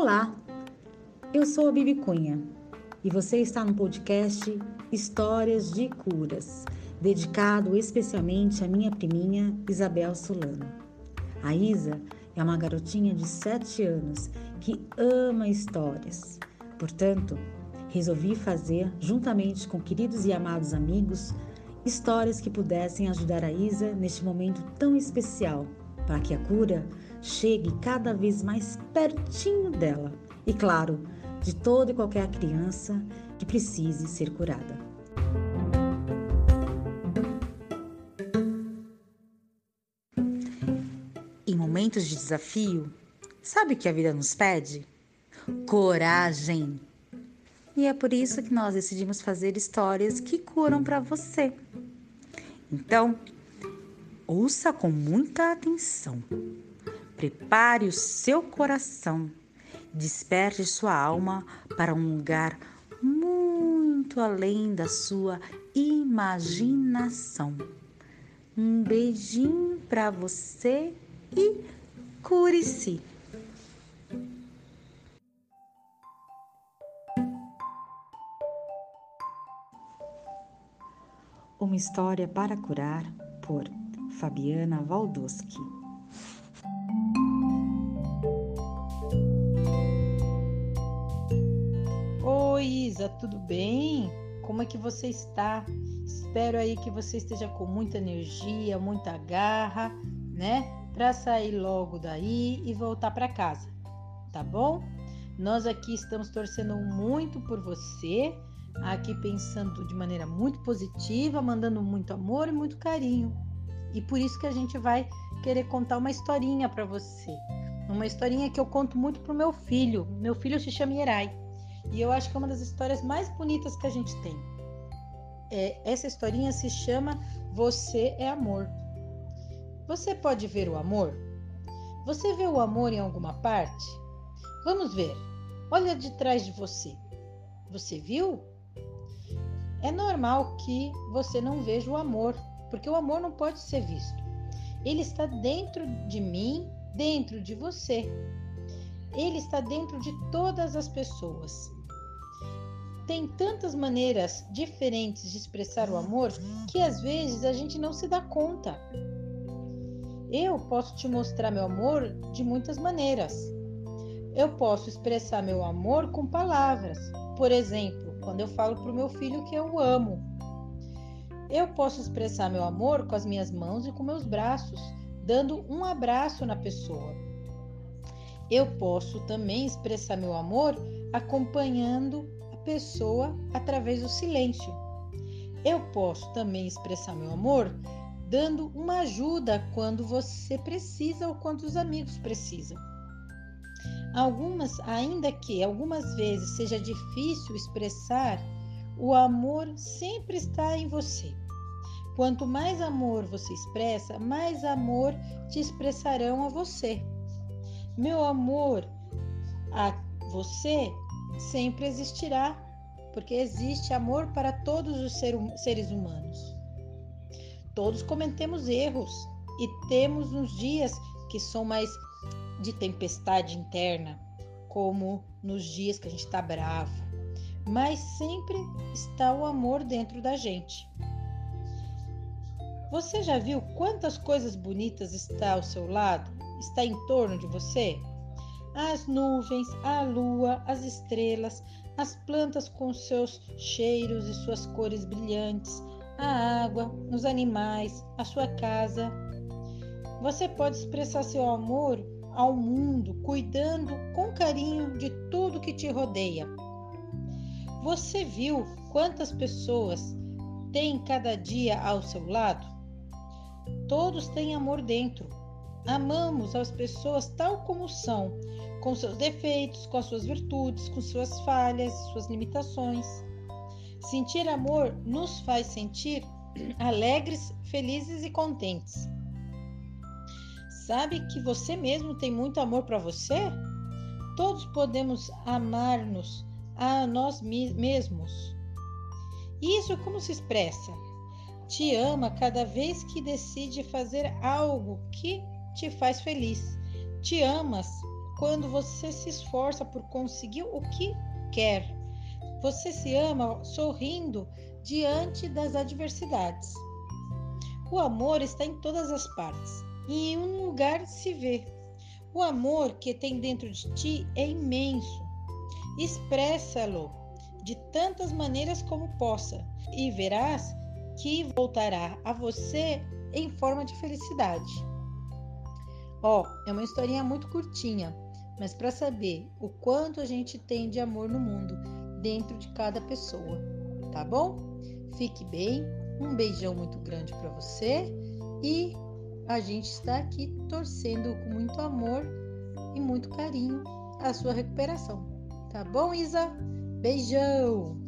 Olá, eu sou a Bibi Cunha e você está no podcast Histórias de Curas, dedicado especialmente à minha priminha Isabel Solano. A Isa é uma garotinha de 7 anos que ama histórias. Portanto, resolvi fazer, juntamente com queridos e amados amigos, histórias que pudessem ajudar a Isa neste momento tão especial, para que a cura chegue cada vez mais pertinho dela. E claro, de toda e qualquer criança que precise ser curada. Em momentos de desafio, sabe o que a vida nos pede? Coragem! E é por isso que nós decidimos fazer histórias que curam para você. Então, ouça com muita atenção. Prepare o seu coração. Desperte sua alma para um lugar muito além da sua imaginação. Um beijinho para você e cure-se. Uma história para curar por Fabiana Valdoski. Oi, Isa, tudo bem? Como é que você está? Espero aí que você esteja com muita energia, muita garra, né? Para sair logo daí e voltar para casa, tá bom? Nós aqui estamos torcendo muito por você aqui pensando de maneira muito positiva, mandando muito amor e muito carinho. E por isso que a gente vai querer contar uma historinha para você. Uma historinha que eu conto muito pro meu filho. Meu filho se chama Yerai. E eu acho que é uma das histórias mais bonitas que a gente tem. É, essa historinha se chama Você é Amor. Você pode ver o amor? Você vê o amor em alguma parte? Vamos ver. Olha de trás de você. Você viu? É normal que você não veja o amor, porque o amor não pode ser visto. Ele está dentro de mim, dentro de você. Ele está dentro de todas as pessoas. Tem tantas maneiras diferentes de expressar o amor que às vezes a gente não se dá conta. Eu posso te mostrar meu amor de muitas maneiras. Eu posso expressar meu amor com palavras. Por exemplo, quando eu falo para o meu filho que eu amo. Eu posso expressar meu amor com as minhas mãos e com meus braços, dando um abraço na pessoa. Eu posso também expressar meu amor acompanhando a pessoa através do silêncio. Eu posso também expressar meu amor dando uma ajuda quando você precisa ou quando os amigos precisam. Algumas, ainda que algumas vezes seja difícil expressar, o amor sempre está em você. Quanto mais amor você expressa, mais amor te expressarão a você. Meu amor a você sempre existirá, porque existe amor para todos os hum, seres humanos. Todos cometemos erros e temos uns dias que são mais de tempestade interna, como nos dias que a gente está bravo, mas sempre está o amor dentro da gente. Você já viu quantas coisas bonitas está ao seu lado? Está em torno de você? As nuvens, a lua, as estrelas, as plantas com seus cheiros e suas cores brilhantes, a água, os animais, a sua casa. Você pode expressar seu amor ao mundo, cuidando com carinho de tudo que te rodeia. Você viu quantas pessoas tem cada dia ao seu lado? Todos têm amor dentro. Amamos as pessoas tal como são, com seus defeitos, com suas virtudes, com suas falhas, suas limitações. Sentir amor nos faz sentir alegres, felizes e contentes. Sabe que você mesmo tem muito amor para você? Todos podemos amar-nos a nós mesmos. Isso como se expressa? Te ama cada vez que decide fazer algo que te faz feliz. Te amas quando você se esforça por conseguir o que quer. Você se ama sorrindo diante das adversidades. O amor está em todas as partes e em um lugar se vê. O amor que tem dentro de ti é imenso. Expressa-lo de tantas maneiras como possa e verás que voltará a você em forma de felicidade. Ó, oh, é uma historinha muito curtinha, mas para saber o quanto a gente tem de amor no mundo dentro de cada pessoa, tá bom? Fique bem, um beijão muito grande para você e a gente está aqui torcendo com muito amor e muito carinho a sua recuperação. Tá bom, Isa? Beijão!